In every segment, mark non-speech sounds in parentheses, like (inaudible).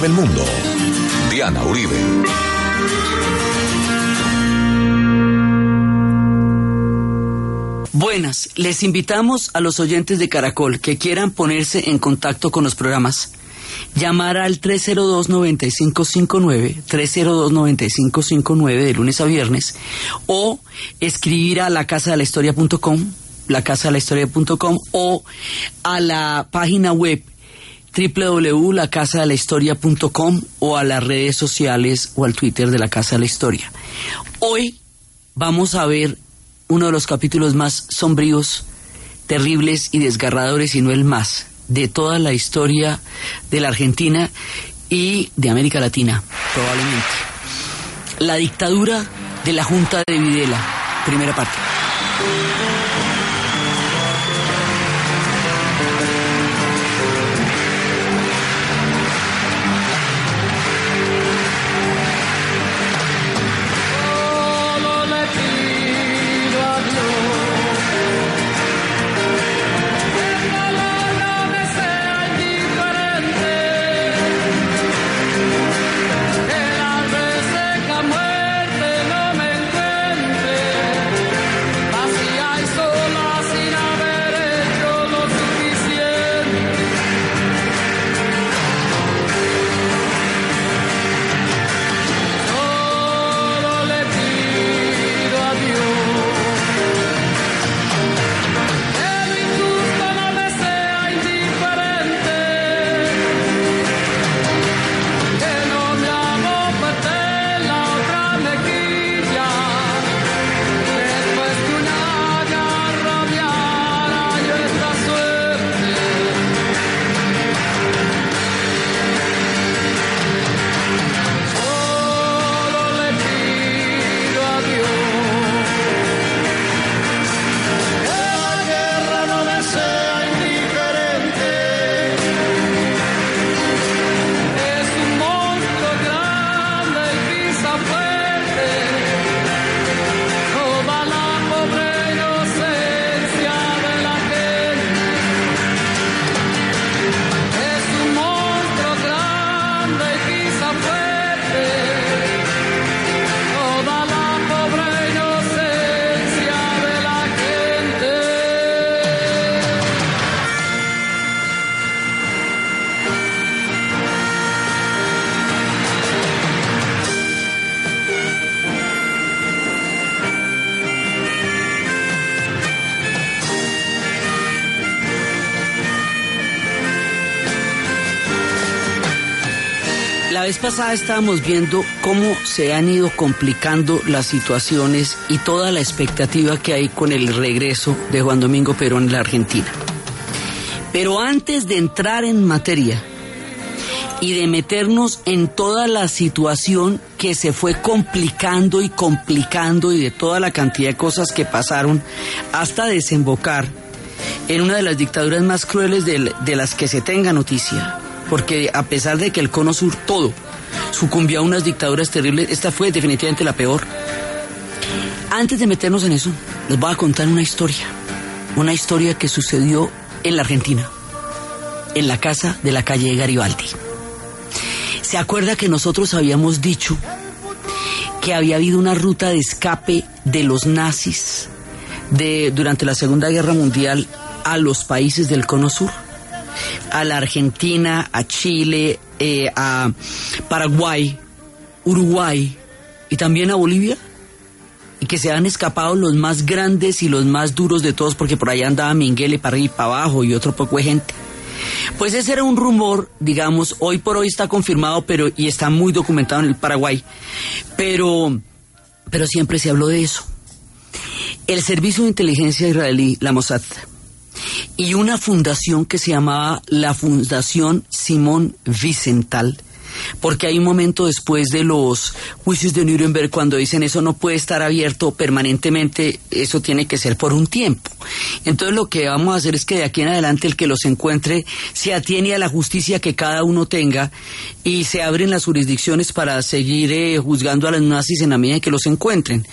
del mundo. Diana Uribe. Buenas, les invitamos a los oyentes de Caracol que quieran ponerse en contacto con los programas llamar al 302-9559, 302-9559 de lunes a viernes, o escribir a la casa de la historia.com, la casa de la historia.com, o a la página web www.lacasadelahistoria.com o a las redes sociales o al Twitter de la Casa de la Historia. Hoy vamos a ver uno de los capítulos más sombríos, terribles y desgarradores, y no el más, de toda la historia de la Argentina y de América Latina, probablemente. La dictadura de la Junta de Videla, primera parte. Vez pasada estábamos viendo cómo se han ido complicando las situaciones y toda la expectativa que hay con el regreso de Juan Domingo Perón en la Argentina. Pero antes de entrar en materia y de meternos en toda la situación que se fue complicando y complicando y de toda la cantidad de cosas que pasaron hasta desembocar en una de las dictaduras más crueles de las que se tenga noticia, porque a pesar de que el Cono Sur todo sucumbió a unas dictaduras terribles, esta fue definitivamente la peor. Antes de meternos en eso, les voy a contar una historia, una historia que sucedió en la Argentina, en la casa de la calle Garibaldi. ¿Se acuerda que nosotros habíamos dicho que había habido una ruta de escape de los nazis de, durante la Segunda Guerra Mundial a los países del Cono Sur? A la Argentina, a Chile, eh, a Paraguay, Uruguay y también a Bolivia y que se han escapado los más grandes y los más duros de todos porque por allá andaba Minguele para y para abajo y otro poco de gente. Pues ese era un rumor, digamos, hoy por hoy está confirmado pero y está muy documentado en el Paraguay, pero pero siempre se habló de eso. El servicio de inteligencia israelí, la Mossad, y una fundación que se llamaba la Fundación Simón Vicental, porque hay un momento después de los juicios de Nuremberg cuando dicen eso no puede estar abierto permanentemente, eso tiene que ser por un tiempo. Entonces lo que vamos a hacer es que de aquí en adelante el que los encuentre se atiene a la justicia que cada uno tenga y se abren las jurisdicciones para seguir eh, juzgando a los nazis en la medida que los encuentren,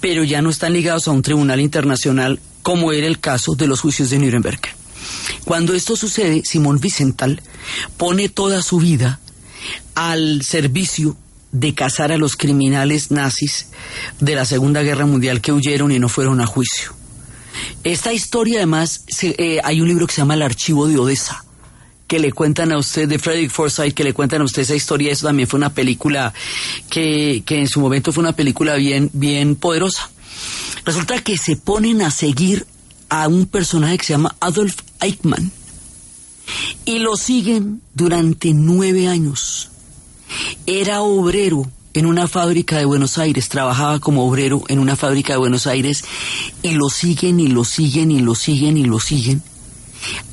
pero ya no están ligados a un tribunal internacional como era el caso de los juicios de Nuremberg. Cuando esto sucede, Simón Vicental pone toda su vida al servicio de cazar a los criminales nazis de la Segunda Guerra Mundial que huyeron y no fueron a juicio. Esta historia además, eh, hay un libro que se llama El Archivo de Odessa, que le cuentan a usted, de Frederick Forsyth, que le cuentan a usted esa historia. Eso también fue una película que, que en su momento fue una película bien, bien poderosa. Resulta que se ponen a seguir a un personaje que se llama Adolf Eichmann y lo siguen durante nueve años. Era obrero en una fábrica de Buenos Aires, trabajaba como obrero en una fábrica de Buenos Aires y lo siguen y lo siguen y lo siguen y lo siguen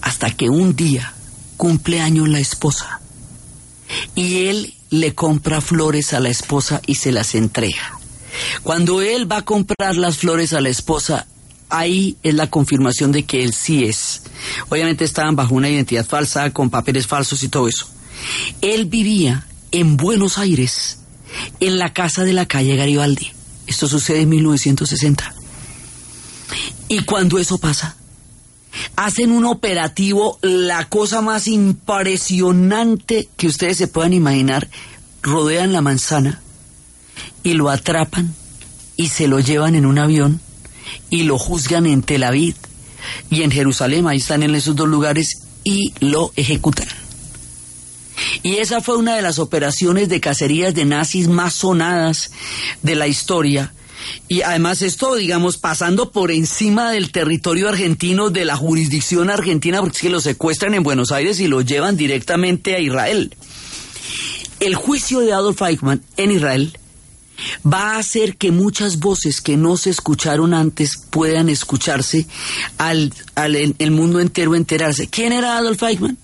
hasta que un día cumple años la esposa y él le compra flores a la esposa y se las entrega. Cuando él va a comprar las flores a la esposa, ahí es la confirmación de que él sí es. Obviamente estaban bajo una identidad falsa, con papeles falsos y todo eso. Él vivía en Buenos Aires, en la casa de la calle Garibaldi. Esto sucede en 1960. Y cuando eso pasa, hacen un operativo, la cosa más impresionante que ustedes se puedan imaginar, rodean la manzana y lo atrapan y se lo llevan en un avión y lo juzgan en Tel Aviv y en Jerusalén, ahí están en esos dos lugares, y lo ejecutan. Y esa fue una de las operaciones de cacerías de nazis más sonadas de la historia. Y además esto, digamos, pasando por encima del territorio argentino, de la jurisdicción argentina, porque es que lo secuestran en Buenos Aires y lo llevan directamente a Israel. El juicio de Adolf Eichmann en Israel va a hacer que muchas voces que no se escucharon antes puedan escucharse al, el mundo entero enterarse. ¿Quién era Adolf Eichmann?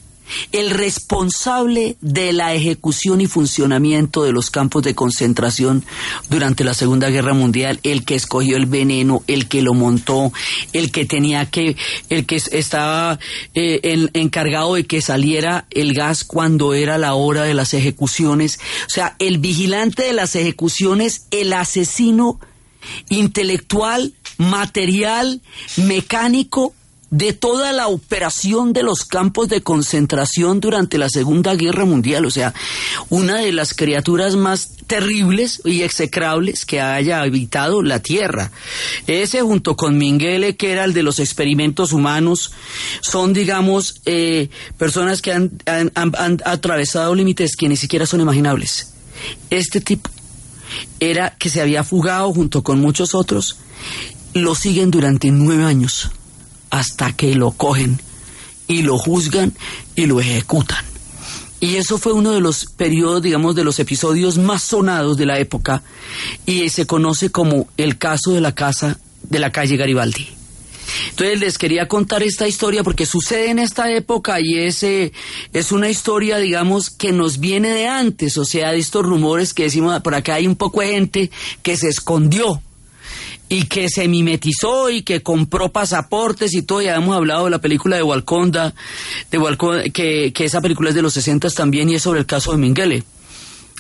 El responsable de la ejecución y funcionamiento de los campos de concentración durante la Segunda Guerra Mundial, el que escogió el veneno, el que lo montó, el que tenía que, el que estaba eh, encargado de que saliera el gas cuando era la hora de las ejecuciones, o sea, el vigilante de las ejecuciones, el asesino intelectual, material, mecánico de toda la operación de los campos de concentración durante la Segunda Guerra Mundial, o sea, una de las criaturas más terribles y execrables que haya habitado la Tierra. Ese junto con Mengele, que era el de los experimentos humanos, son, digamos, eh, personas que han, han atravesado límites que ni siquiera son imaginables. Este tipo era que se había fugado junto con muchos otros, lo siguen durante nueve años hasta que lo cogen y lo juzgan y lo ejecutan. Y eso fue uno de los periodos, digamos, de los episodios más sonados de la época y se conoce como el caso de la casa de la calle Garibaldi. Entonces les quería contar esta historia porque sucede en esta época y es, es una historia, digamos, que nos viene de antes, o sea, de estos rumores que decimos, por acá hay un poco de gente que se escondió y que se mimetizó y que compró pasaportes y todo. Ya hemos hablado de la película de Walconda, de que, que esa película es de los 60 también y es sobre el caso de Mengele.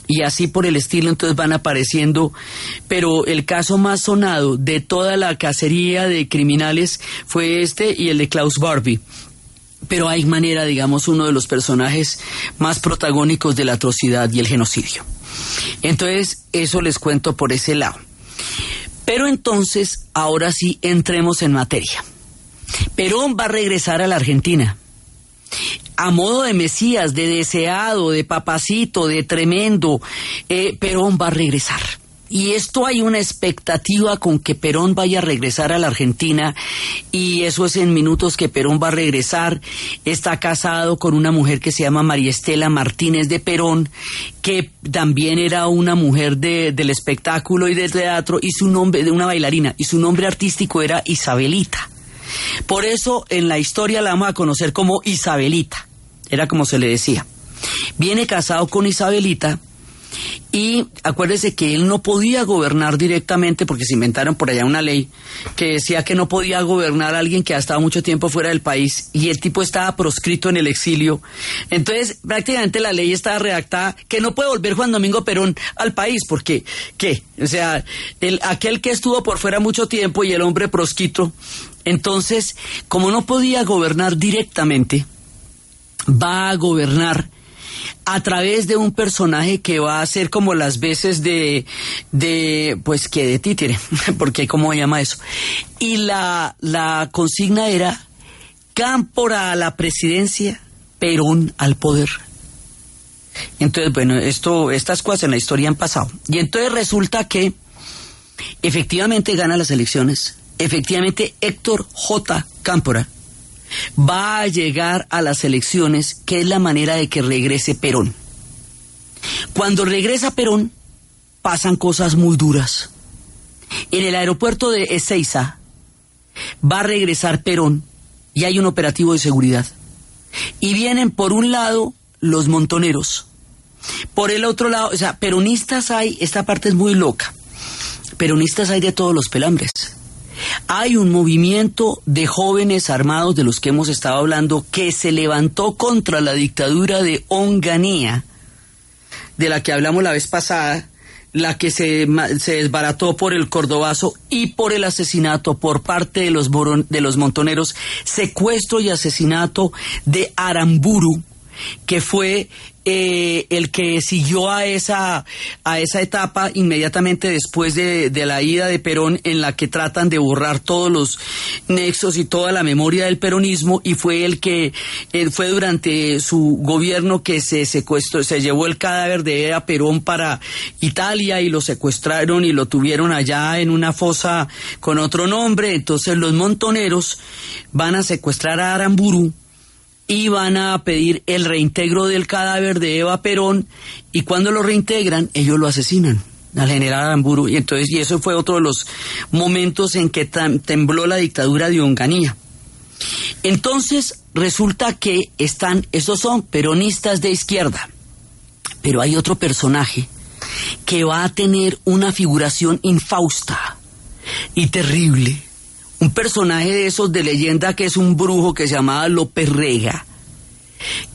Y así por el estilo entonces van apareciendo, pero el caso más sonado de toda la cacería de criminales fue este y el de Klaus Barbie. Pero hay manera, digamos, uno de los personajes más protagónicos de la atrocidad y el genocidio. Entonces, eso les cuento por ese lado. Pero entonces, ahora sí, entremos en materia. Perón va a regresar a la Argentina. A modo de Mesías, de deseado, de papacito, de tremendo, eh, Perón va a regresar. Y esto hay una expectativa con que Perón vaya a regresar a la Argentina y eso es en minutos que Perón va a regresar. Está casado con una mujer que se llama María Estela Martínez de Perón, que también era una mujer del espectáculo y del teatro y su nombre de una bailarina y su nombre artístico era Isabelita. Por eso en la historia la vamos a conocer como Isabelita. Era como se le decía. Viene casado con Isabelita y acuérdese que él no podía gobernar directamente porque se inventaron por allá una ley que decía que no podía gobernar a alguien que ha estado mucho tiempo fuera del país y el tipo estaba proscrito en el exilio. Entonces, prácticamente la ley estaba redactada que no puede volver Juan Domingo Perón al país porque, ¿qué? O sea, el, aquel que estuvo por fuera mucho tiempo y el hombre proscrito. Entonces, como no podía gobernar directamente, va a gobernar a través de un personaje que va a ser como las veces de, de pues que de títere, (laughs) porque cómo se llama eso. Y la, la consigna era Cámpora a la presidencia, Perón al poder. Entonces, bueno, esto, estas cosas en la historia han pasado. Y entonces resulta que efectivamente gana las elecciones. Efectivamente, Héctor J. Cámpora va a llegar a las elecciones, que es la manera de que regrese Perón. Cuando regresa Perón, pasan cosas muy duras. En el aeropuerto de Ezeiza va a regresar Perón y hay un operativo de seguridad. Y vienen por un lado los montoneros. Por el otro lado, o sea, peronistas hay, esta parte es muy loca. Peronistas hay de todos los pelambres. Hay un movimiento de jóvenes armados de los que hemos estado hablando que se levantó contra la dictadura de Onganía, de la que hablamos la vez pasada, la que se, desbarató por el cordobazo y por el asesinato por parte de los, de los montoneros, secuestro y asesinato de Aramburu, que fue eh, el que siguió a esa, a esa etapa inmediatamente después de, la ida de Perón, en la que tratan de borrar todos los nexos y toda la memoria del peronismo, y fue el que él fue durante su gobierno que se secuestró, se llevó el cadáver de Eva Perón para Italia y lo secuestraron y lo tuvieron allá en una fosa con otro nombre. Entonces los montoneros van a secuestrar a Aramburu y van a pedir el reintegro del cadáver de Eva Perón y cuando lo reintegran ellos lo asesinan al general Aramburu y entonces y eso fue otro de los momentos en que tembló la dictadura de Onganía. Entonces resulta que están, estos son peronistas de izquierda, pero hay otro personaje que va a tener una figuración infausta y terrible un personaje de esos de leyenda que es un brujo que se llamaba López Rega,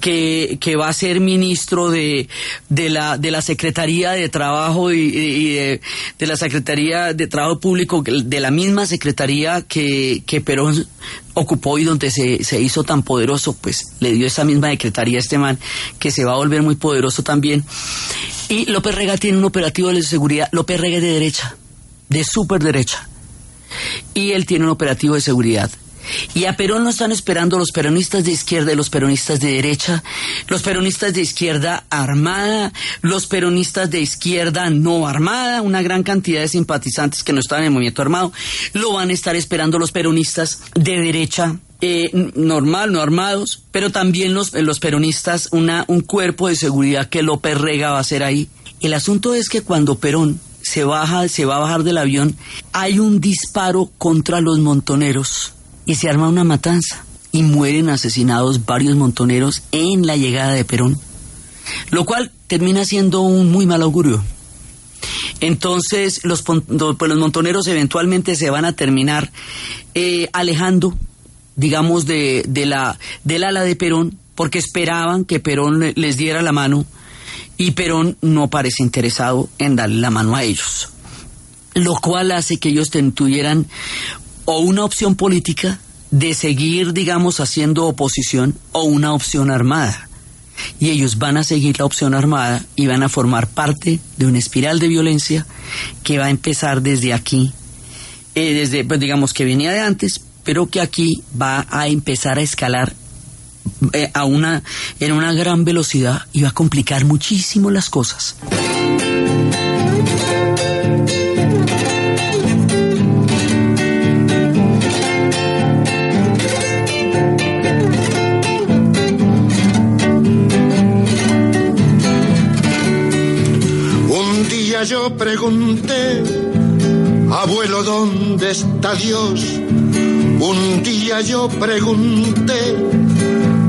que, que va a ser ministro de, de, la, de la Secretaría de Trabajo y, de, la Secretaría de Trabajo Público, de la misma Secretaría que, que Perón ocupó y donde se, se hizo tan poderoso, pues le dio esa misma secretaría a este man, que se va a volver muy poderoso también. Y López Rega tiene un operativo de seguridad, López Rega es de derecha, de súper derecha y él tiene un operativo de seguridad. Y a Perón lo están esperando los peronistas de izquierda y los peronistas de derecha, los peronistas de izquierda armada, los peronistas de izquierda no armada, una gran cantidad de simpatizantes que no están en el movimiento armado, lo van a estar esperando los peronistas de derecha. Eh, normal, no armados, pero también los, los peronistas, una, un cuerpo de seguridad que López Rega va a hacer ahí. El asunto es que cuando Perón se baja, se va a bajar del avión, hay un disparo contra los montoneros y se arma una matanza y mueren asesinados varios montoneros en la llegada de Perón, lo cual termina siendo un muy mal augurio. Entonces los, pues los montoneros eventualmente se van a terminar eh, alejando, digamos, de, de la, del ala de Perón, porque esperaban que Perón les diera la mano y Perón no parece interesado en darle la mano a ellos, lo cual hace que ellos tuvieran o una opción política de seguir, digamos, haciendo oposición o una opción armada. Y ellos van a seguir la opción armada y van a formar parte de una espiral de violencia que va a empezar desde aquí, eh, desde, pues digamos que venía de antes, pero que aquí va a empezar a escalar eh, a una, en una gran velocidad y va a complicar muchísimo las cosas. Un día yo pregunté, abuelo, ¿dónde está Dios? Un día yo pregunté,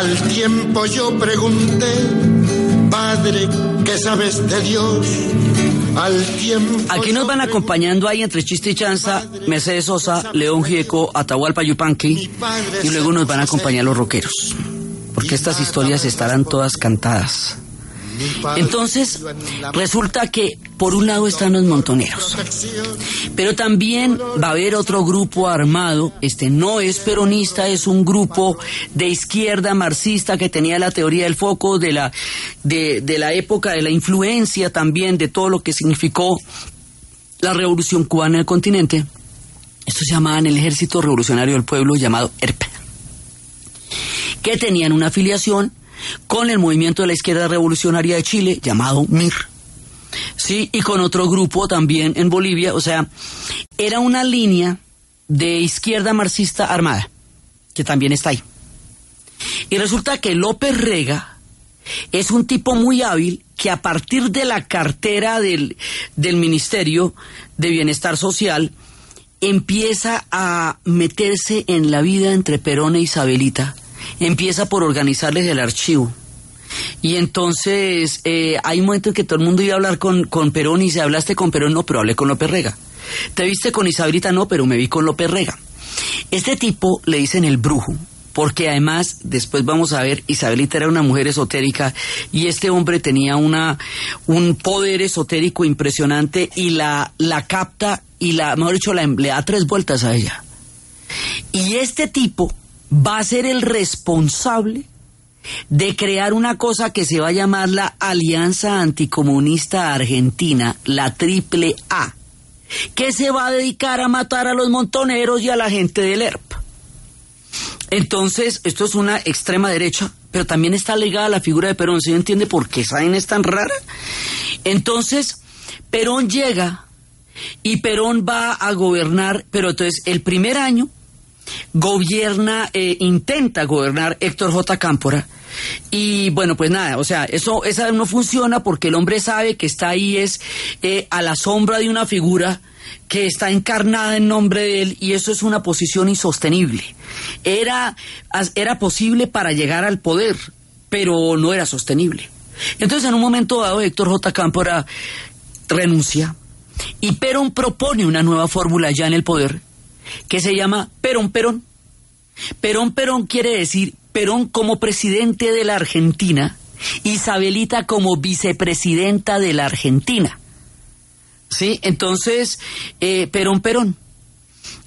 Al tiempo yo pregunté, Padre, ¿qué sabes de Dios? Al tiempo Aquí nos van acompañando ahí entre chiste y chanza Mercedes Sosa, León Gieco, Atahualpa Yupanqui y luego nos van a acompañar los rockeros. Porque estas historias estarán todas cantadas. Entonces, resulta que por un lado están los montoneros, pero también va a haber otro grupo armado, este no es peronista, es un grupo de izquierda marxista que tenía la teoría del foco de la, de, de la época de la influencia también de todo lo que significó la revolución cubana en el continente. Estos se llamaban el Ejército Revolucionario del Pueblo, llamado ERP, que tenían una afiliación con el movimiento de la izquierda revolucionaria de Chile, llamado MIR. Sí, y con otro grupo también en Bolivia, o sea, era una línea de izquierda marxista armada, que también está ahí. Y resulta que López Rega es un tipo muy hábil que a partir de la cartera del, del Ministerio de Bienestar Social empieza a meterse en la vida entre Perón e Isabelita. Empieza por organizarles el archivo. Y entonces eh, hay un momento en que todo el mundo iba a hablar con, con Perón y dice, hablaste con Perón, no, pero hablé con López Rega. ¿Te viste con Isabelita? No, pero me vi con López Rega. Este tipo le dicen el brujo, porque además, después vamos a ver, Isabelita era una mujer esotérica y este hombre tenía una, un poder esotérico impresionante y la, la capta y la, mejor dicho, la, le da tres vueltas a ella. Y este tipo va a ser el responsable de crear una cosa que se va a llamar la Alianza Anticomunista Argentina, la Triple A, que se va a dedicar a matar a los montoneros y a la gente del ERP. Entonces, esto es una extrema derecha, pero también está ligada a la figura de Perón. ¿Se entiende por qué esa es tan rara? Entonces, Perón llega y Perón va a gobernar, pero entonces el primer año gobierna, eh, intenta gobernar Héctor J. Cámpora. Y bueno, pues nada, o sea, eso esa no funciona porque el hombre sabe que está ahí es eh, a la sombra de una figura que está encarnada en nombre de él y eso es una posición insostenible. Era, era posible para llegar al poder, pero no era sostenible. Entonces, en un momento dado, Héctor J. Cámpora renuncia y Perón propone una nueva fórmula ya en el poder que se llama Perón Perón. Perón Perón quiere decir Perón como presidente de la Argentina, Isabelita como vicepresidenta de la Argentina. ¿Sí? Entonces, eh, Perón Perón.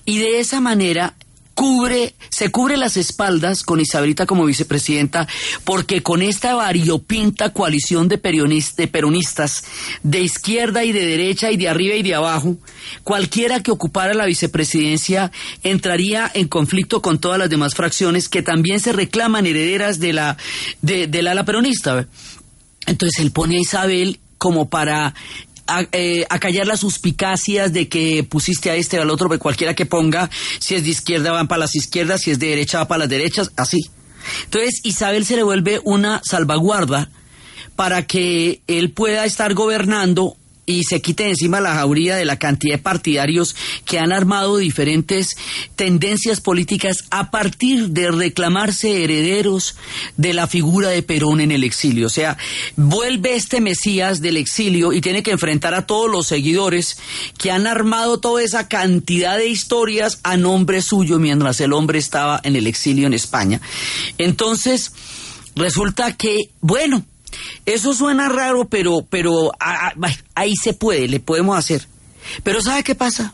Y de esa manera cubre, se cubre las espaldas con Isabelita como vicepresidenta, porque con esta variopinta coalición de, de peronistas, de izquierda y de derecha y de arriba y de abajo, cualquiera que ocupara la vicepresidencia entraría en conflicto con todas las demás fracciones que también se reclaman herederas de la, de, del ala peronista. Entonces él pone a Isabel como para a- eh, acallar las suspicacias de que pusiste a este o al otro, porque cualquiera que ponga, si es de izquierda van para las izquierdas, si es de derecha va para las derechas, así. Entonces Isabel se le vuelve una salvaguarda para que él pueda estar gobernando y se quite encima la jauría de la cantidad de partidarios que han armado diferentes tendencias políticas a partir de reclamarse herederos de la figura de Perón en el exilio. O sea, vuelve este Mesías del exilio y tiene que enfrentar a todos los seguidores que han armado toda esa cantidad de historias a nombre suyo mientras el hombre estaba en el exilio en España. Entonces, resulta que, bueno, eso suena raro, pero, pero ah, ah, ahí se puede, le podemos hacer. Pero ¿sabe qué pasa?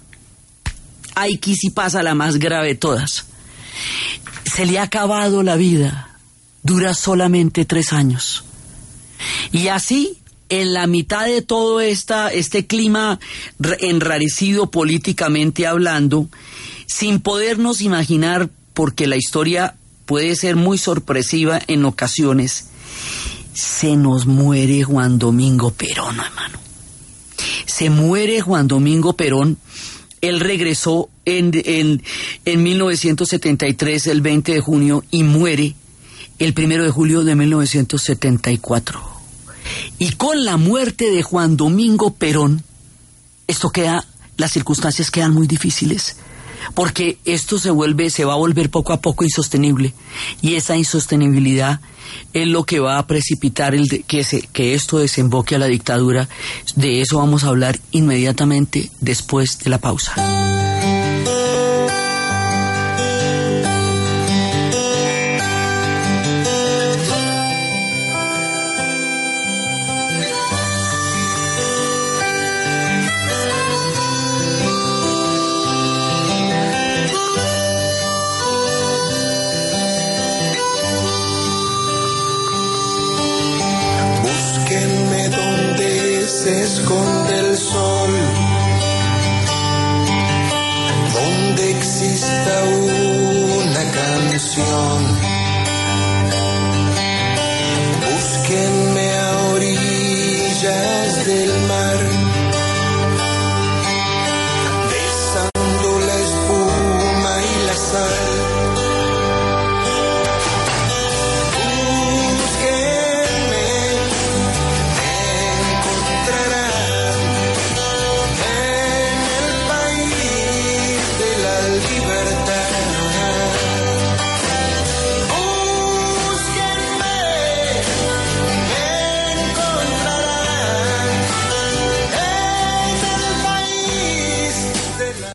Aquí sí pasa la más grave de todas. Se le ha acabado la vida. Dura solamente tres años. Y así, en la mitad de todo esta, este clima re- enrarecido políticamente hablando, sin podernos imaginar, porque la historia puede ser muy sorpresiva en ocasiones, se nos muere Juan Domingo Perón, hermano. Se muere Juan Domingo Perón. Él regresó en, en, en 1973, el 20 de junio, y muere el 1 de julio de 1974. Y con la muerte de Juan Domingo Perón, esto queda, las circunstancias quedan muy difíciles. porque esto se vuelve, se va a volver poco a poco insostenible y esa insostenibilidad es lo que va a precipitar el que, se, que esto desemboque a la dictadura. De eso vamos a hablar inmediatamente después de la pausa.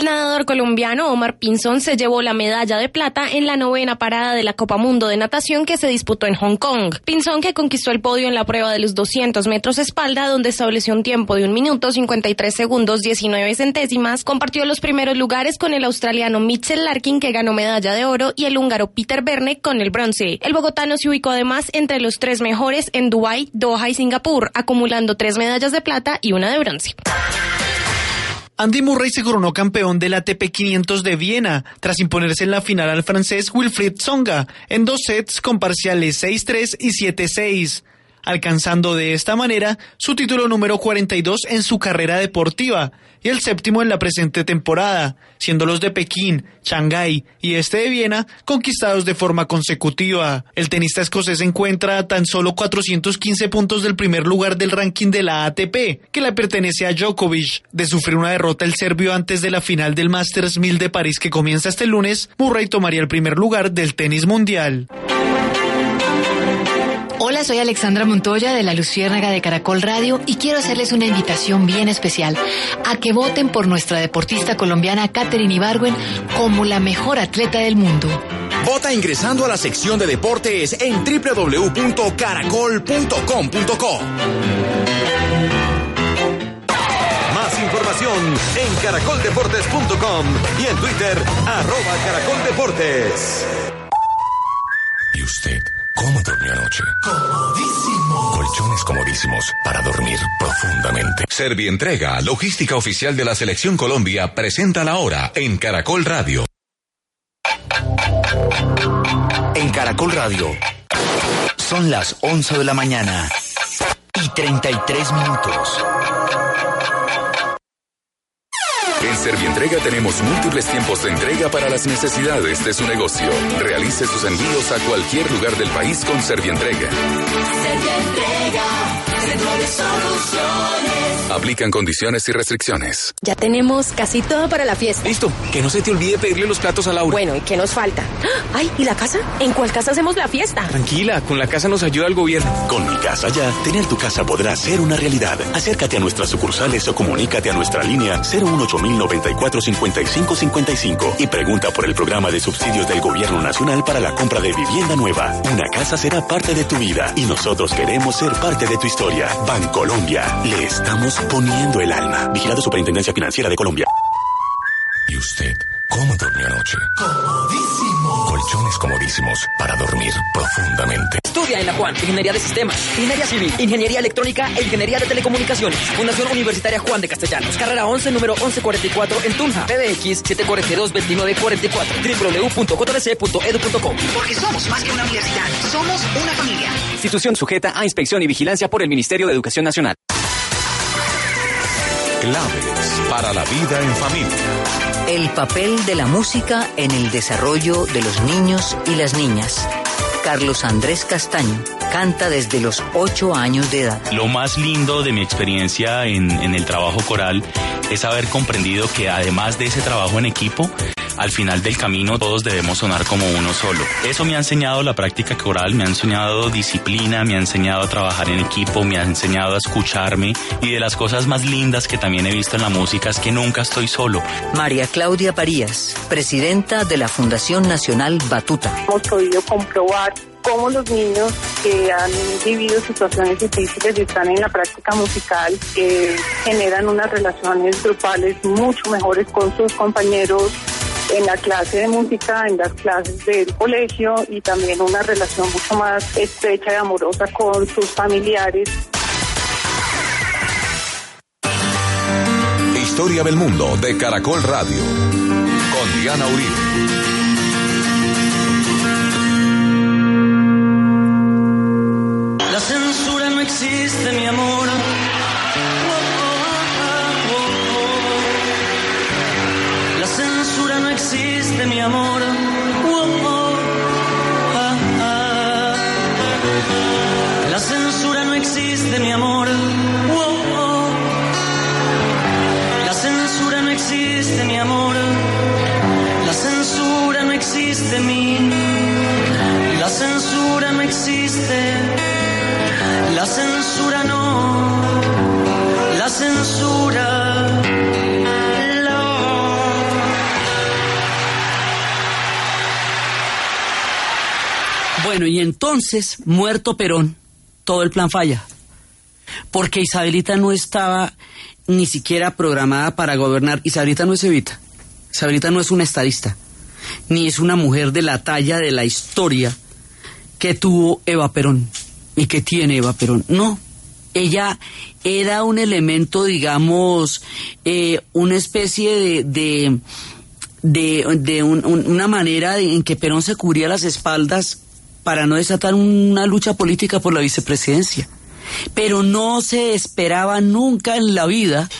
El nadador colombiano Omar Pinzón se llevó la medalla de plata en la novena parada de la Copa Mundo de Natación que se disputó en Hong Kong. Pinzón, que conquistó el podio en la prueba de los 200 metros espalda, donde estableció un tiempo de un minuto 53 segundos 19 centésimas, compartió los primeros lugares con el australiano Mitchell Larkin, que ganó medalla de oro, y el húngaro Peter Berne con el bronce. El bogotano se ubicó además entre los tres mejores en Dubái, Doha y Singapur, acumulando tres medallas de plata y una de bronce. Andy Murray se coronó campeón del ATP 500 de Viena tras imponerse en la final al francés Wilfried Tsonga en dos sets con parciales 6-3 y 7-6 alcanzando de esta manera su título número 42 en su carrera deportiva y el séptimo en la presente temporada, siendo los de Pekín, Shanghái y este de Viena conquistados de forma consecutiva. El tenista escocés encuentra a tan solo 415 puntos del primer lugar del ranking de la ATP, que le pertenece a Djokovic. De sufrir una derrota el serbio antes de la final del Masters 1000 de París que comienza este lunes, Murray tomaría el primer lugar del tenis mundial. Hola, soy Alexandra Montoya de la Luciérnaga de Caracol Radio y quiero hacerles una invitación bien especial a que voten por nuestra deportista colombiana Katherine Ibargüen como la mejor atleta del mundo. Vota ingresando a la sección de deportes en www.caracol.com.co. Más información en caracoldeportes.com y en Twitter, arroba caracoldeportes. ¿Y usted? ¿Cómo durmió anoche? Comodísimo. Colchones comodísimos para dormir profundamente. Servientrega, logística oficial de la Selección Colombia, presenta la hora en Caracol Radio. En Caracol Radio. Son las 11 de la mañana y 33 minutos. En Servientrega tenemos múltiples tiempos de entrega para las necesidades de su negocio. Realice sus envíos a cualquier lugar del país con Servientrega. Servientrega. Aplican condiciones y restricciones. Ya tenemos casi todo para la fiesta. Listo, que no se te olvide pedirle los platos a Laura. Bueno, ¿y qué nos falta? (gasps) Ay, ¿y la casa? ¿En cuál casa hacemos la fiesta? Tranquila, con la casa nos ayuda el gobierno. Con mi casa ya, tener tu casa podrá ser una realidad. Acércate a nuestras sucursales o comunícate a nuestra línea 018-094-5555 y pregunta por el programa de subsidios del Gobierno Nacional para la compra de vivienda nueva. Una casa será parte de tu vida y nosotros queremos ser parte de tu historia. Bancolombia, le estamos poniendo el alma. Vigilado Superintendencia Financiera de Colombia. ¿Y usted cómo durmió anoche? Comodísimo. Colchones comodísimos para dormir profundamente. Estudia en la Juan, Ingeniería de Sistemas, Ingeniería Civil, Ingeniería Electrónica e Ingeniería de Telecomunicaciones. Fundación Universitaria Juan de Castellanos, carrera 11, número 1144 en Tunja, PBX 742-2944, www.jbc.edu.com. Porque somos más que una universidad, somos una familia. Institución sujeta a inspección y vigilancia por el Ministerio de Educación Nacional. Claves para la vida en familia. El papel de la música en el desarrollo de los niños y las niñas. Carlos Andrés Castaño canta desde los 8 años de edad. Lo más lindo de mi experiencia en, en, el trabajo coral es haber comprendido que además de ese trabajo en equipo, al final del camino todos debemos sonar como uno solo. Eso me ha enseñado la práctica coral, me ha enseñado disciplina, me ha enseñado a trabajar en equipo, me ha enseñado a escucharme y de las cosas más lindas que también he visto en la música es que nunca estoy solo. María Claudia Parías, presidenta de la Fundación Nacional Batuta. Hemos podido comprobar cómo los niños que han vivido situaciones difíciles y están en la práctica musical eh, generan unas relaciones grupales mucho mejores con sus compañeros en la clase de música, en las clases del colegio y también una relación mucho más estrecha y amorosa con sus familiares. Historia del mundo de Caracol Radio con Diana Uribe. La censura no, la censura. Bueno, y entonces, muerto Perón, todo el plan falla. Porque Isabelita no estaba ni siquiera programada para gobernar. Isabelita no es Evita. Isabelita no es una estadista. Ni es una mujer de la talla de la historia que tuvo Eva Perón y que tiene Eva Perón. No, ella era un elemento, digamos, eh, una especie de, de, de, de un, un, una manera en que Perón se cubría las espaldas para no desatar una lucha política por la vicepresidencia. Pero no se esperaba nunca en la vida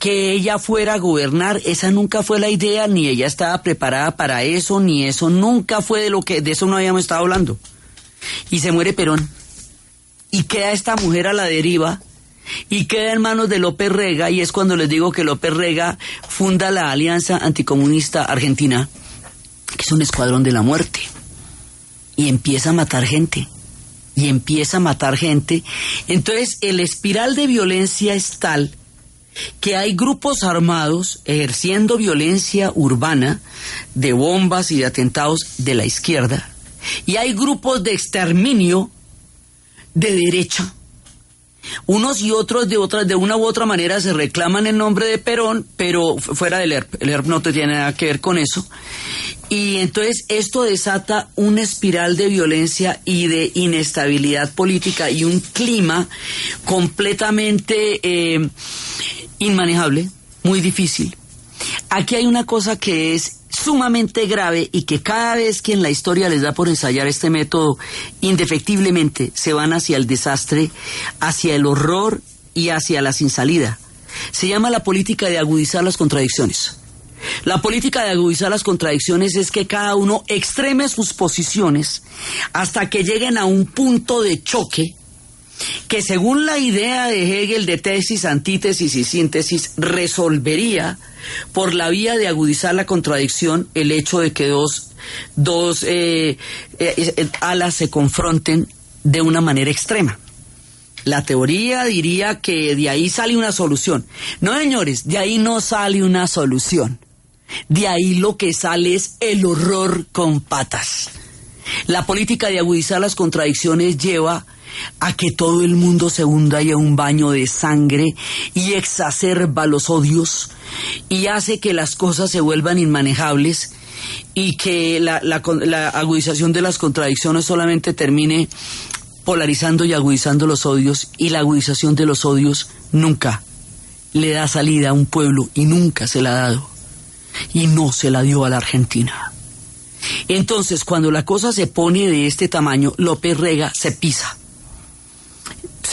que ella fuera a gobernar, esa nunca fue la idea, ni ella estaba preparada para eso, ni eso nunca fue de lo que, de eso no habíamos estado hablando. Y se muere Perón. Y queda esta mujer a la deriva, y queda en manos de López Rega, y es cuando les digo que López Rega funda la Alianza Anticomunista Argentina, que es un escuadrón de la muerte, y empieza a matar gente y empieza a matar gente. Entonces el espiral de violencia es tal que hay grupos armados ejerciendo violencia urbana de bombas y de atentados de la izquierda y hay grupos de exterminio de derecha. Unos y otros de otras de una u otra manera se reclaman el nombre de Perón, pero fuera del ERP. El ERP no tiene nada que ver con eso. Y entonces esto desata una espiral de violencia y de inestabilidad política y un clima completamente eh, inmanejable, muy difícil. Aquí hay una cosa que es sumamente grave y que cada vez que en la historia les da por ensayar este método, indefectiblemente se van hacia el desastre, hacia el horror y hacia la sin salida. Se llama la política de agudizar las contradicciones. La política de agudizar las contradicciones es que cada uno extreme sus posiciones hasta que lleguen a un punto de choque que según la idea de Hegel de tesis, antítesis y síntesis, resolvería por la vía de agudizar la contradicción el hecho de que dos, dos eh, eh, eh, alas se confronten de una manera extrema. La teoría diría que de ahí sale una solución. No, señores, de ahí no sale una solución. De ahí lo que sale es el horror con patas. La política de agudizar las contradicciones lleva a que todo el mundo se hunda y a un baño de sangre y exacerba los odios y hace que las cosas se vuelvan inmanejables y que la, la agudización de las contradicciones solamente termine polarizando y agudizando los odios y la agudización de los odios nunca le da salida a un pueblo y nunca se la ha dado y no se la dio a la Argentina. Entonces, cuando la cosa se pone de este tamaño, López Rega se pisa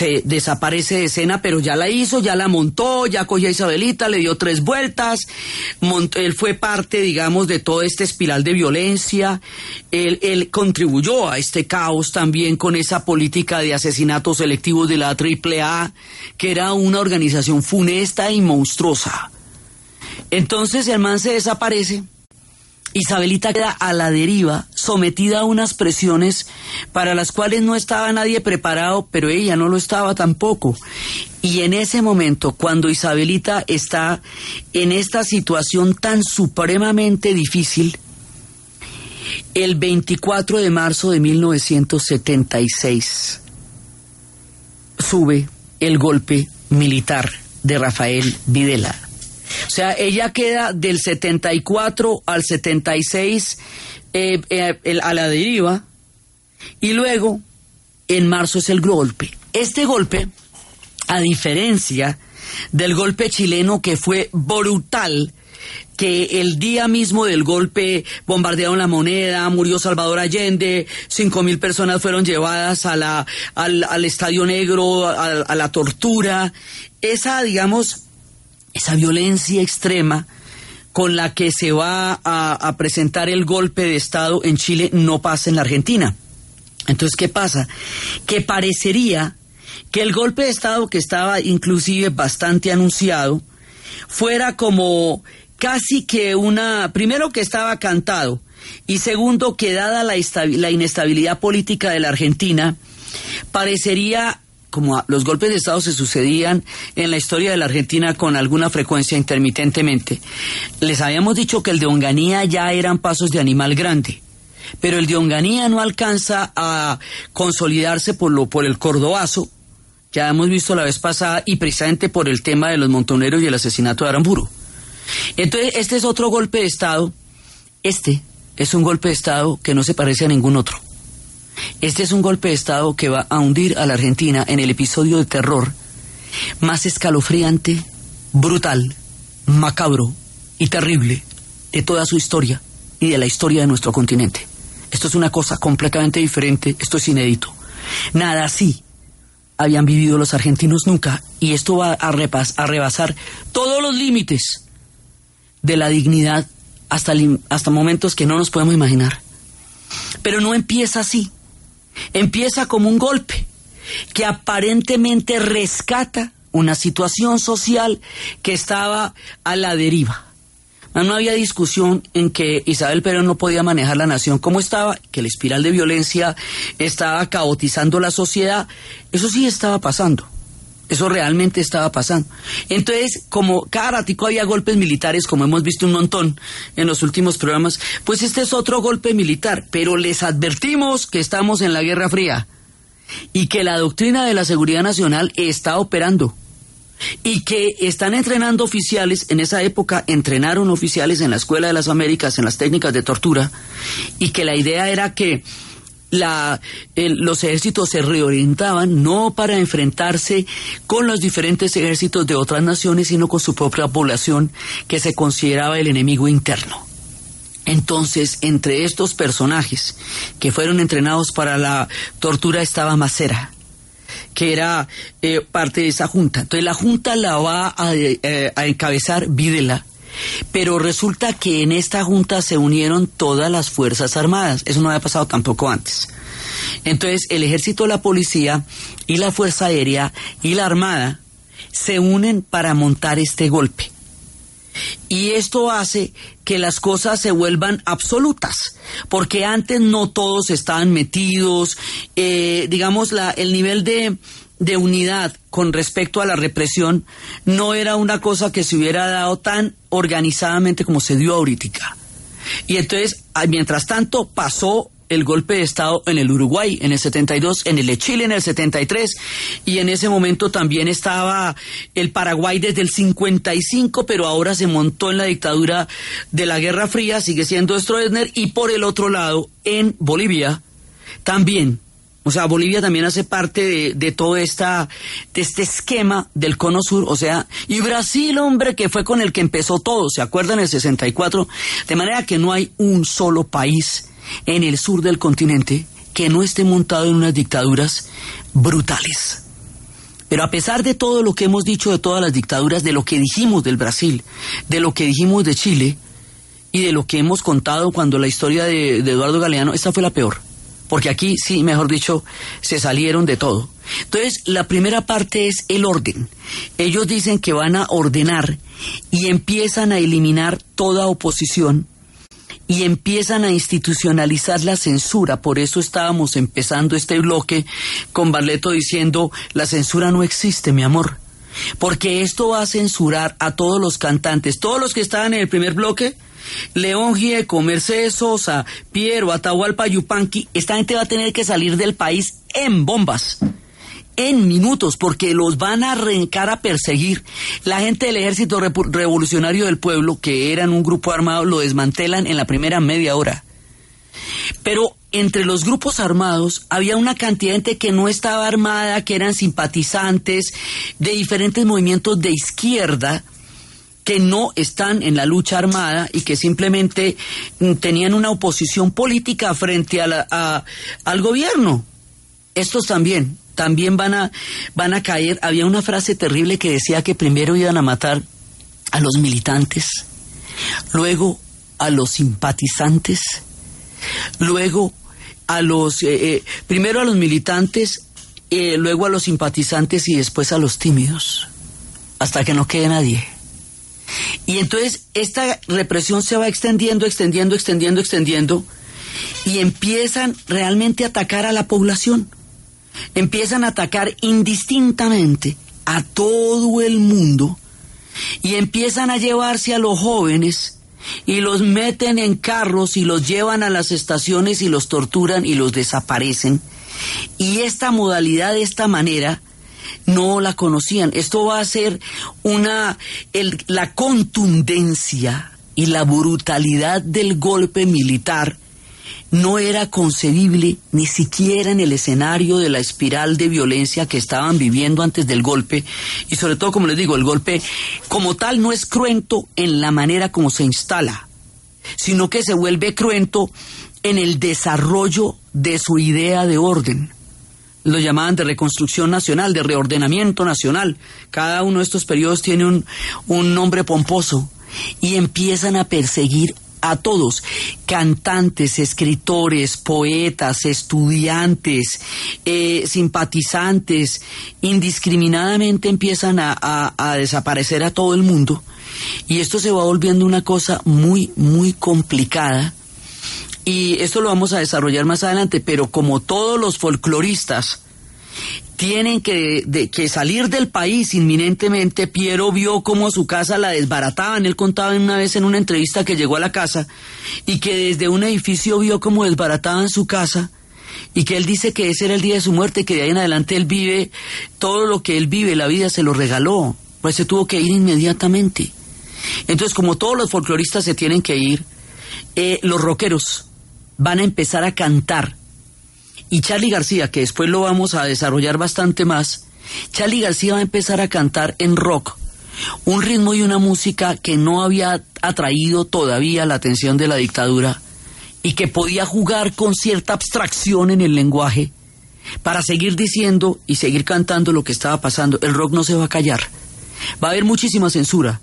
se desaparece de escena, pero ya la hizo, ya la montó, ya cogió a Isabelita, le dio tres vueltas, él fue parte, digamos, de toda esta espiral de violencia, él, él contribuyó a este caos también con esa política de asesinatos selectivos de la AAA, que era una organización funesta y monstruosa. Entonces el man se desaparece Isabelita queda a la deriva, sometida a unas presiones para las cuales no estaba nadie preparado, pero ella no lo estaba tampoco. Y en ese momento, cuando Isabelita está en esta situación tan supremamente difícil, el 24 de marzo de 1976 sube el golpe militar de Rafael Videla o sea, ella queda del 74 al 76 eh, eh, a la deriva y luego en marzo es el golpe. Este golpe, a diferencia del golpe chileno que fue brutal, que el día mismo del golpe bombardearon la moneda, murió Salvador Allende, cinco mil personas fueron llevadas a la, al, Estadio Negro, a la tortura. Esa, digamos, esa violencia extrema con la que se va a, presentar el golpe de Estado en Chile no pasa en la Argentina. Entonces, ¿qué pasa? Que parecería que el golpe de Estado que estaba inclusive bastante anunciado fuera como casi que una, primero que estaba cantado y segundo que dada la, la inestabilidad política de la Argentina, parecería como los golpes de Estado se sucedían en la historia de la Argentina con alguna frecuencia intermitentemente, les habíamos dicho que el de Onganía ya eran pasos de animal grande, pero el de Onganía no alcanza a consolidarse por, lo, por el cordobazo, ya hemos visto la vez pasada, y precisamente por el tema de los montoneros y el asesinato de Aramburu. Entonces, este es otro golpe de Estado, este es un golpe de Estado que no se parece a ningún otro. Este es un golpe de Estado que va a hundir a la Argentina en el episodio de terror más escalofriante, brutal, macabro y terrible de toda su historia y de la historia de nuestro continente. Esto es una cosa completamente diferente, esto es inédito. Nada así habían vivido los argentinos nunca y esto va a, a rebasar todos los límites de la dignidad hasta, hasta momentos que no nos podemos imaginar. Pero no empieza así. Empieza como un golpe que aparentemente rescata una situación social que estaba a la deriva. No había discusión en que Isabel Perón no podía manejar la nación como estaba, que la espiral de violencia estaba caotizando la sociedad. Eso sí estaba pasando. Eso realmente estaba pasando. Entonces, como cada ratico había golpes militares, como hemos visto un montón en los últimos programas, pues este es otro golpe militar, pero les advertimos que estamos en la Guerra Fría y que la doctrina de la seguridad nacional está operando y que están entrenando oficiales, en esa época entrenaron oficiales en la Escuela de las Américas en las técnicas de tortura y que la idea era que los ejércitos se reorientaban no para enfrentarse con los diferentes ejércitos de otras naciones, sino con su propia población que se consideraba el enemigo interno. Entonces, entre estos personajes que fueron entrenados para la tortura estaba Macera, que era eh, parte de esa junta. Entonces, la junta la va a, eh, a encabezar Videla, pero resulta que en esta junta se unieron todas las Fuerzas Armadas. Eso no había pasado tampoco antes. Entonces el ejército, la policía y la Fuerza Aérea y la Armada se unen para montar este golpe. Y esto hace que las cosas se vuelvan absolutas, porque antes no todos estaban metidos, eh, digamos, la, el nivel de, de unidad con respecto a la represión no era una cosa que se hubiera dado tan organizadamente como se dio ahorita. Y entonces, ah, mientras tanto, pasó el golpe de Estado en el Uruguay en el 72, en el de Chile en el 73 y en ese momento también estaba el Paraguay desde el 55, pero ahora se montó en la dictadura de la Guerra Fría, sigue siendo Stroessner y por el otro lado en Bolivia también o sea, Bolivia también hace parte de, todo esta, de este esquema del cono sur, o sea, y Brasil, hombre, que fue con el que empezó todo, ¿se acuerdan? En el 64, de manera que no hay un solo país en el sur del continente que no esté montado en unas dictaduras brutales. Pero a pesar de todo lo que hemos dicho de todas las dictaduras, de lo que dijimos del Brasil, de lo que dijimos de Chile y de lo que hemos contado cuando la historia de, de Eduardo Galeano, esta fue la peor. Porque aquí, sí, mejor dicho, se salieron de todo. Entonces, la primera parte es el orden. Ellos dicen que van a ordenar y empiezan a eliminar toda oposición y empiezan a institucionalizar la censura. Por eso estábamos empezando este bloque con Barleto diciendo, la censura no existe, mi amor. Porque esto va a censurar a todos los cantantes, todos los que estaban en el primer bloque, León Gieco, Mercedes Sosa, Piero, Atahualpa Yupanqui, esta gente va a tener que salir del país en bombas en minutos porque los van a arrancar a perseguir. La gente del Ejército Revolucionario del Pueblo, que eran un grupo armado, lo desmantelan en la primera media hora. Pero entre los grupos armados había una cantidad de gente que no estaba armada, que eran simpatizantes de diferentes movimientos de izquierda que no están en la lucha armada y que simplemente mm, tenían una oposición política frente a al gobierno. Estos también, también van a, van a caer. Había una frase terrible que decía que primero iban a matar a los militantes, luego a los simpatizantes, luego a los, eh, eh, primero a los militantes, eh, luego a los simpatizantes y después a los tímidos, hasta que no quede nadie. Y entonces esta represión se va extendiendo, extendiendo, extendiendo, extendiendo, y empiezan realmente a atacar a la población empiezan a atacar indistintamente a todo el mundo y empiezan a llevarse a los jóvenes y los meten en carros y los llevan a las estaciones y los torturan y los desaparecen. Y esta modalidad de esta manera no la conocían. Esto va a ser una la contundencia y la brutalidad del golpe militar no era concebible ni siquiera en el escenario de la espiral de violencia que estaban viviendo antes del golpe y sobre todo, como les digo, el golpe como tal no es cruento en la manera como se instala, sino que se vuelve cruento en el desarrollo de su idea de orden. Lo llamaban de reconstrucción nacional, de reordenamiento nacional. Cada uno de estos periodos tiene un, un nombre pomposo y empiezan a perseguir a todos, cantantes, escritores, poetas, estudiantes, eh, simpatizantes, indiscriminadamente empiezan a, a desaparecer a todo el mundo. Y esto se va volviendo una cosa muy, muy complicada. Y esto lo vamos a desarrollar más adelante, pero como todos los folcloristas, tienen que, que, salir del país inminentemente. Piero vio cómo su casa la desbarataban. Él contaba una vez en una entrevista que llegó a la casa y que desde un edificio vio cómo desbarataban su casa y que él dice que ese era el día de su muerte, que de ahí en adelante él vive, todo lo que él vive, la vida se lo regaló, pues se tuvo que ir inmediatamente. Entonces, como todos los folcloristas se tienen que ir, eh, los rockeros van a empezar a cantar y Charlie García, que después lo vamos a desarrollar bastante más, Charlie García va a empezar a cantar en rock, un ritmo y una música que no había atraído todavía la atención de la dictadura y que podía jugar con cierta abstracción en el lenguaje para seguir diciendo y seguir cantando lo que estaba pasando. El rock no se va a callar. Va a haber muchísima censura,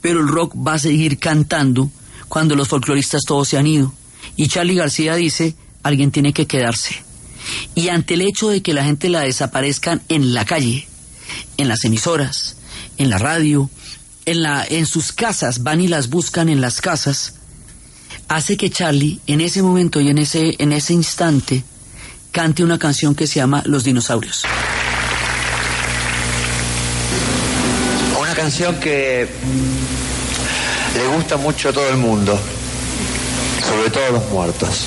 pero el rock va a seguir cantando cuando los folcloristas todos se han ido. Y Charlie García dice, alguien tiene que quedarse. Y ante el hecho de que la gente la desaparezcan en la calle, en las emisoras, en la radio, en, la, en sus casas, van y las buscan en las casas, hace que Charlie en ese momento y en ese, en ese instante cante una canción que se llama Los dinosaurios. Una canción que le gusta mucho a todo el mundo, sobre todo los muertos.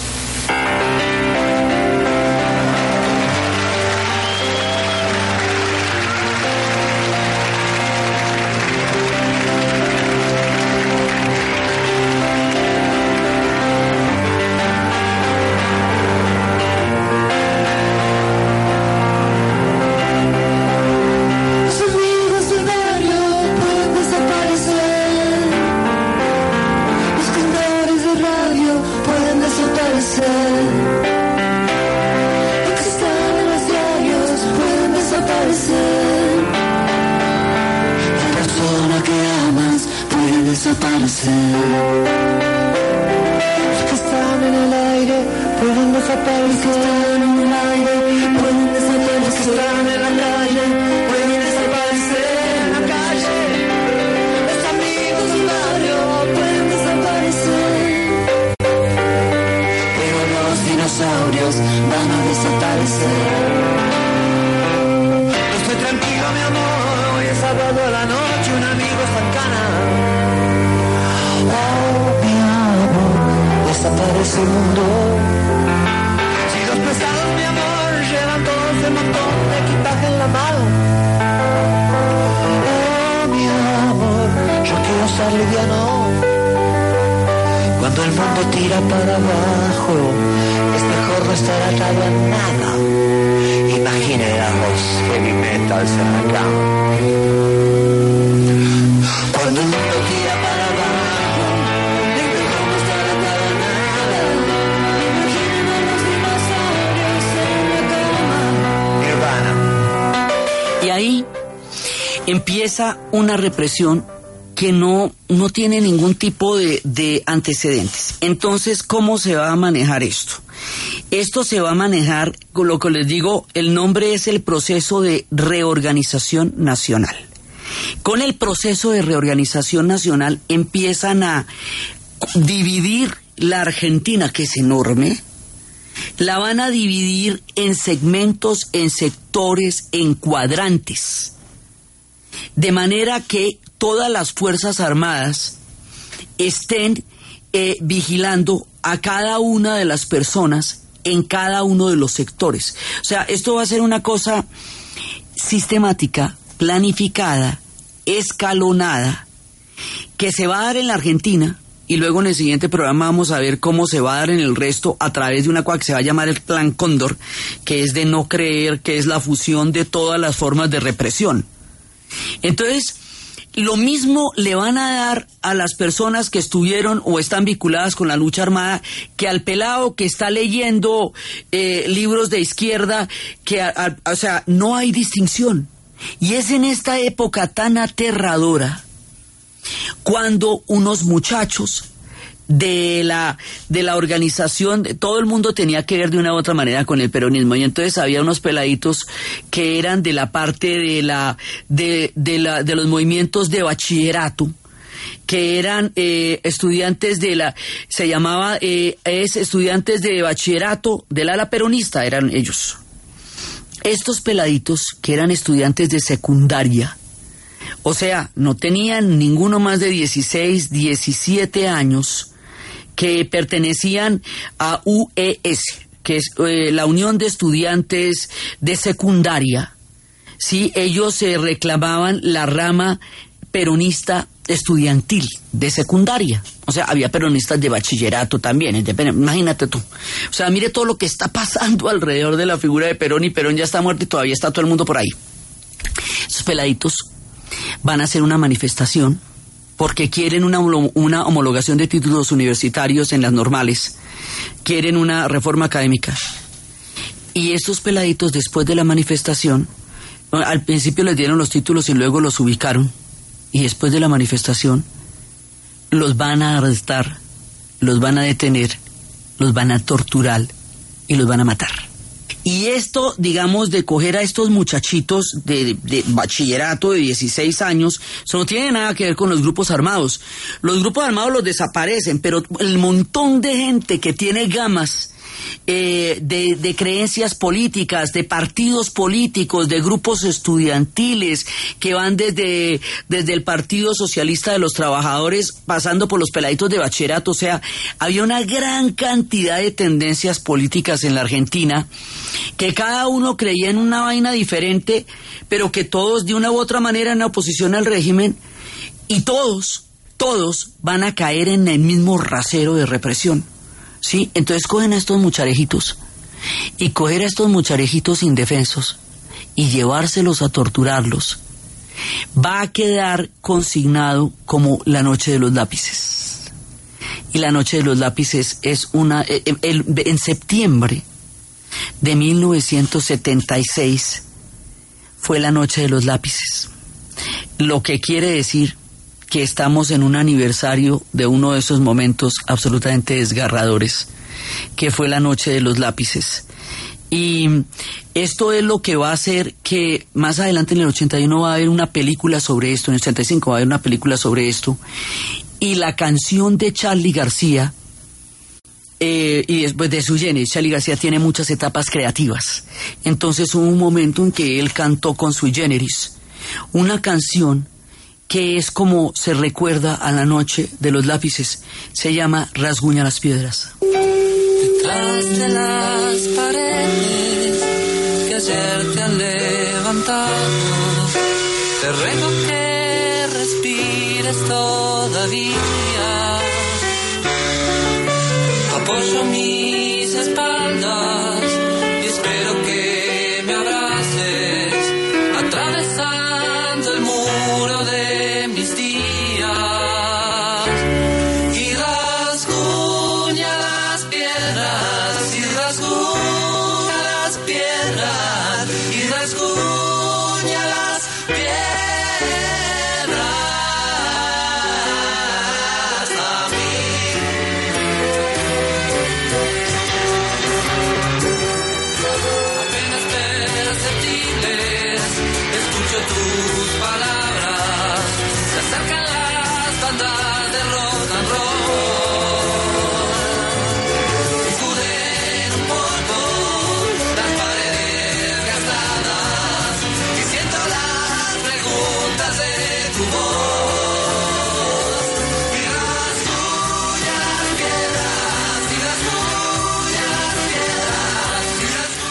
El mundo. Si los pesados, mi amor, llevan todos el montón de equipaje en la mano. Oh, mi amor, yo quiero ser liviano. Cuando el mundo tira para abajo, es mejor no estar atado a nada. Imagine a los heavy metals en empieza una represión que no, no tiene ningún tipo de, de antecedentes. Entonces, ¿cómo se va a manejar esto? Esto se va a manejar, con lo que les digo, el nombre es el proceso de reorganización nacional. Con el proceso de reorganización nacional empiezan a dividir la Argentina, que es enorme, la van a dividir en segmentos, en sectores, en cuadrantes. De manera que todas las Fuerzas Armadas estén eh, vigilando a cada una de las personas en cada uno de los sectores. O sea, esto va a ser una cosa sistemática, planificada, escalonada, que se va a dar en la Argentina y luego en el siguiente programa vamos a ver cómo se va a dar en el resto a través de una cosa que se va a llamar el Plan Cóndor, que es de no creer, que es la fusión de todas las formas de represión. Entonces, lo mismo le van a dar a las personas que estuvieron o están vinculadas con la lucha armada que al pelado que está leyendo eh, libros de izquierda, que, a- o sea, no hay distinción. Y es en esta época tan aterradora cuando unos muchachos de la de la organización todo el mundo tenía que ver de una u otra manera con el peronismo. Y entonces había unos peladitos que eran de la parte de la de, de la de los movimientos de bachillerato que eran eh, estudiantes de la se llamaba eh, es estudiantes de bachillerato del ala peronista eran ellos. Estos peladitos que eran estudiantes de secundaria o sea, no tenían ninguno más de 16, 17 años que pertenecían a UES, que es eh, la Unión de Estudiantes de Secundaria. Sí, ellos se reclamaban la rama peronista estudiantil de secundaria. O sea, había peronistas de bachillerato también. Imagínate tú. O sea, mire todo lo que está pasando (laughs) alrededor de la figura de Perón y Perón ya está muerto y todavía está todo el mundo por ahí. Esos peladitos van a hacer una manifestación porque quieren una, una homologación de títulos universitarios en las normales, quieren una reforma académica. Y estos peladitos después de la manifestación, al principio les dieron los títulos y luego los ubicaron, y después de la manifestación los van a arrestar, los van a detener, los van a torturar y los van a matar. Y esto, digamos, de coger a estos muchachitos de, de bachillerato de 16 años, eso no tiene nada que ver con los grupos armados. Los grupos armados los desaparecen, pero el montón de gente que tiene gamas eh, de, creencias políticas, de partidos políticos, de grupos estudiantiles que van desde, desde el Partido Socialista de los Trabajadores pasando por los peladitos de bachillerato. O sea, había una gran cantidad de tendencias políticas en la Argentina que cada uno creía en una vaina diferente, pero que todos de una u otra manera en oposición al régimen y todos, todos van a caer en el mismo rasero de represión. ¿Sí? Entonces cogen a estos mucharejitos y coger a estos mucharejitos indefensos y llevárselos a torturarlos va a quedar consignado como la noche de los lápices. Y la noche de los lápices es una... eh, eh, en septiembre de 1976 fue la noche de los lápices. Lo que quiere decir que estamos en un aniversario de uno de esos momentos absolutamente desgarradores, que fue la noche de los lápices. Y esto es lo que va a hacer que más adelante en el 81 va a haber una película sobre esto, en el 85 va a haber una película sobre esto. Y la canción de Charlie García, eh, y después de su Jenny, Charlie García tiene muchas etapas creativas. Entonces hubo un momento en que él cantó con sui generis una canción que es como se recuerda a la noche de los lápices. Se llama Rasguña las piedras. Detrás de las paredes que ayer te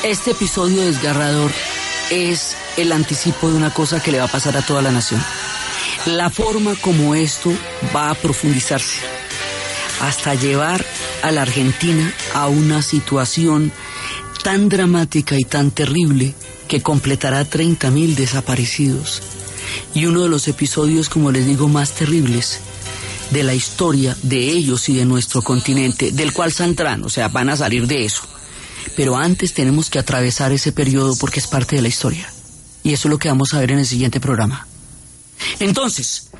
Este episodio desgarrador es el anticipo de una cosa que le va a pasar a toda la nación. La forma como esto va a profundizarse hasta llevar a la Argentina a una situación tan dramática y tan terrible que completará 30.000 desaparecidos. Y uno de los episodios, como les digo, más terribles de la historia de ellos y de nuestro continente, del cual saldrán, o sea, van a salir de eso. Pero antes tenemos que atravesar ese periodo porque es parte de la historia. Y eso es lo que vamos a ver en el siguiente programa. Entonces,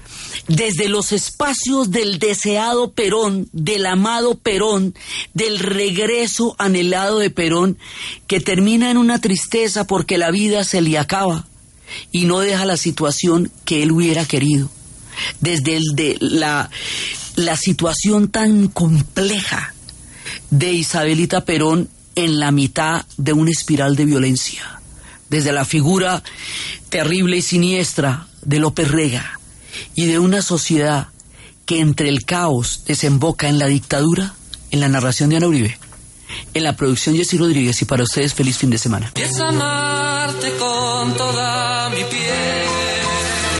desde los espacios del deseado Perón, del amado Perón, del regreso anhelado de Perón, que termina en una tristeza porque la vida se le acaba y no deja la situación que él hubiera querido. Desde el de la, la situación tan compleja de Isabelita Perón en la mitad de una espiral de violencia, desde la figura terrible y siniestra de López Rega y de una sociedad que entre el caos desemboca en la dictadura, en la narración de Ana Uribe, en la producción Jessy Rodríguez y para ustedes feliz fin de semana. Amarte con toda mi piel.